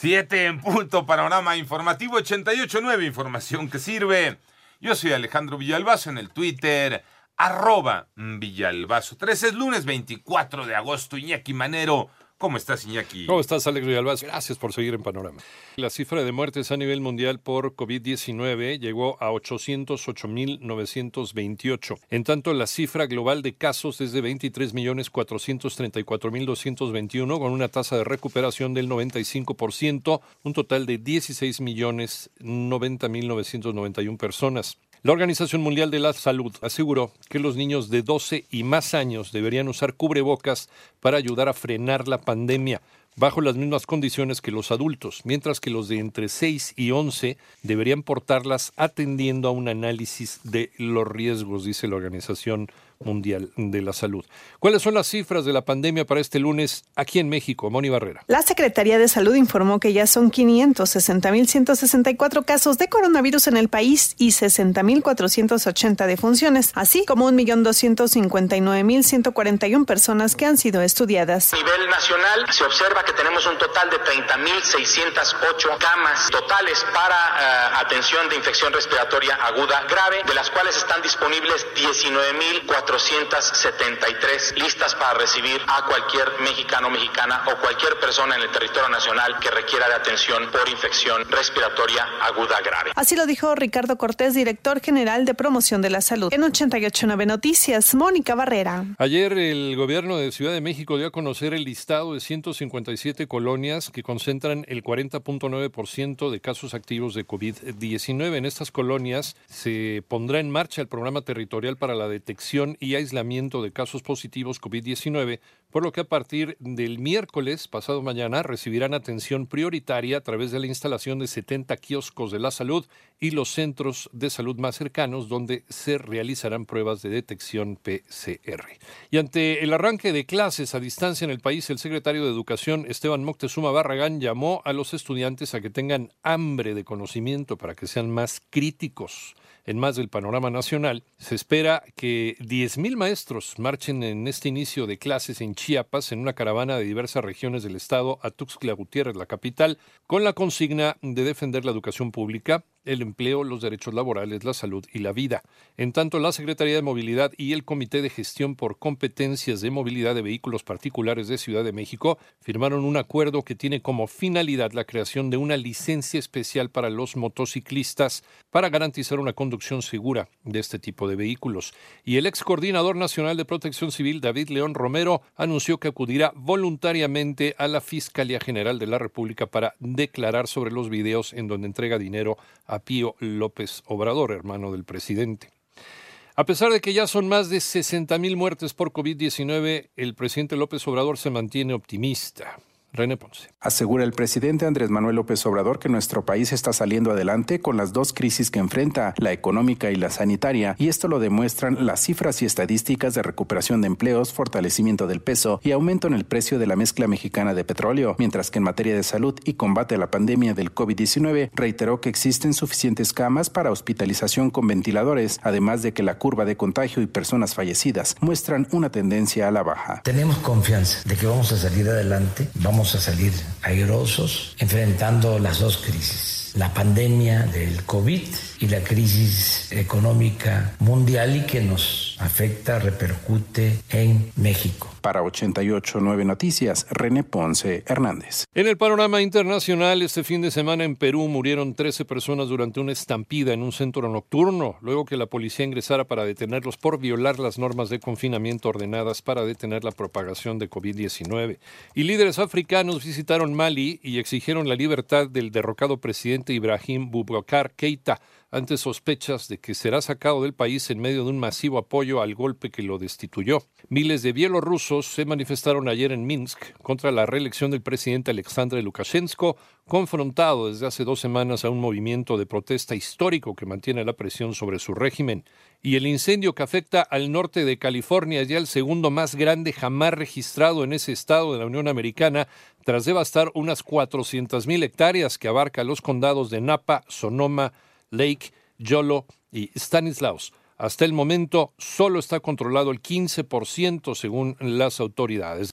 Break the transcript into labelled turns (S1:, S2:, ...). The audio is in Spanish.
S1: Siete en punto, panorama informativo 88.9, información que sirve. Yo soy Alejandro Villalbazo en el Twitter, arroba Villalbazo. 13 es lunes 24 de agosto, Iñaki Manero. ¿Cómo estás, Iñaki?
S2: ¿Cómo estás, Alex Villalbazo? Gracias por seguir en Panorama. La cifra de muertes a nivel mundial por COVID-19 llegó a 808.928. En tanto, la cifra global de casos es de 23.434.221, con una tasa de recuperación del 95%, un total de 16.090.991 personas. La Organización Mundial de la Salud aseguró que los niños de 12 y más años deberían usar cubrebocas para ayudar a frenar la pandemia bajo las mismas condiciones que los adultos, mientras que los de entre 6 y 11 deberían portarlas atendiendo a un análisis de los riesgos, dice la Organización Mundial de la Salud. ¿Cuáles son las cifras de la pandemia para este lunes aquí en México? Moni Barrera.
S3: La Secretaría de Salud informó que ya son 560.164 casos de coronavirus en el país y 60.480 defunciones, así como 1.259.141 personas que han sido estudiadas.
S4: A nivel nacional se observa que tenemos un total de 30.608 camas totales para uh, atención de infección respiratoria aguda grave, de las cuales están disponibles 19.400 473 listas para recibir a cualquier mexicano, mexicana o cualquier persona en el territorio nacional que requiera de atención por infección respiratoria aguda grave.
S3: Así lo dijo Ricardo Cortés, director general de promoción de la salud. En 889 Noticias, Mónica Barrera.
S2: Ayer el gobierno de Ciudad de México dio a conocer el listado de 157 colonias que concentran el 40.9% de casos activos de COVID-19. En estas colonias se pondrá en marcha el programa territorial para la detección y aislamiento de casos positivos COVID-19, por lo que a partir del miércoles pasado mañana recibirán atención prioritaria a través de la instalación de 70 kioscos de la salud y los centros de salud más cercanos donde se realizarán pruebas de detección PCR. Y ante el arranque de clases a distancia en el país, el secretario de Educación Esteban Moctezuma Barragán llamó a los estudiantes a que tengan hambre de conocimiento para que sean más críticos en más del panorama nacional, se espera que 10.000 maestros marchen en este inicio de clases en Chiapas, en una caravana de diversas regiones del estado a Tuxtla Gutiérrez, la capital, con la consigna de defender la educación pública, el empleo, los derechos laborales, la salud y la vida. En tanto, la Secretaría de Movilidad y el Comité de Gestión por Competencias de Movilidad de Vehículos Particulares de Ciudad de México firmaron un acuerdo que tiene como finalidad la creación de una licencia especial para los motociclistas para garantizar una conducción segura de este tipo de vehículos. Y el ex coordinador nacional de Protección Civil, David León Romero, anunció que acudirá voluntariamente a la Fiscalía General de la República para declarar sobre los videos en donde entrega dinero a Pío López Obrador, hermano del presidente. A pesar de que ya son más de 60.000 muertes por COVID-19, el presidente López Obrador se mantiene optimista. René Ponce.
S5: Asegura el presidente Andrés Manuel López Obrador que nuestro país está saliendo adelante con las dos crisis que enfrenta, la económica y la sanitaria, y esto lo demuestran las cifras y estadísticas de recuperación de empleos, fortalecimiento del peso y aumento en el precio de la mezcla mexicana de petróleo, mientras que en materia de salud y combate a la pandemia del COVID-19 reiteró que existen suficientes camas para hospitalización con ventiladores, además de que la curva de contagio y personas fallecidas muestran una tendencia a la baja.
S6: Tenemos confianza de que vamos a salir adelante, vamos vamos a salir airosos enfrentando las dos crisis, la pandemia del COVID y la crisis económica mundial y que nos afecta, repercute en México.
S5: Para 889 Noticias, René Ponce Hernández.
S2: En el panorama internacional, este fin de semana en Perú murieron 13 personas durante una estampida en un centro nocturno, luego que la policía ingresara para detenerlos por violar las normas de confinamiento ordenadas para detener la propagación de COVID-19. Y líderes africanos visitaron Mali y exigieron la libertad del derrocado presidente Ibrahim Boubacar Keita ante sospechas de que será sacado del país en medio de un masivo apoyo al golpe que lo destituyó. Miles de bielorrusos se manifestaron ayer en Minsk contra la reelección del presidente Alexander Lukashenko, confrontado desde hace dos semanas a un movimiento de protesta histórico que mantiene la presión sobre su régimen. Y el incendio que afecta al norte de California ya el segundo más grande jamás registrado en ese estado de la Unión Americana, tras devastar unas 400.000 hectáreas que abarca los condados de Napa, Sonoma, Lake, Yolo y Stanislaus. Hasta el momento solo está controlado el 15% según las autoridades.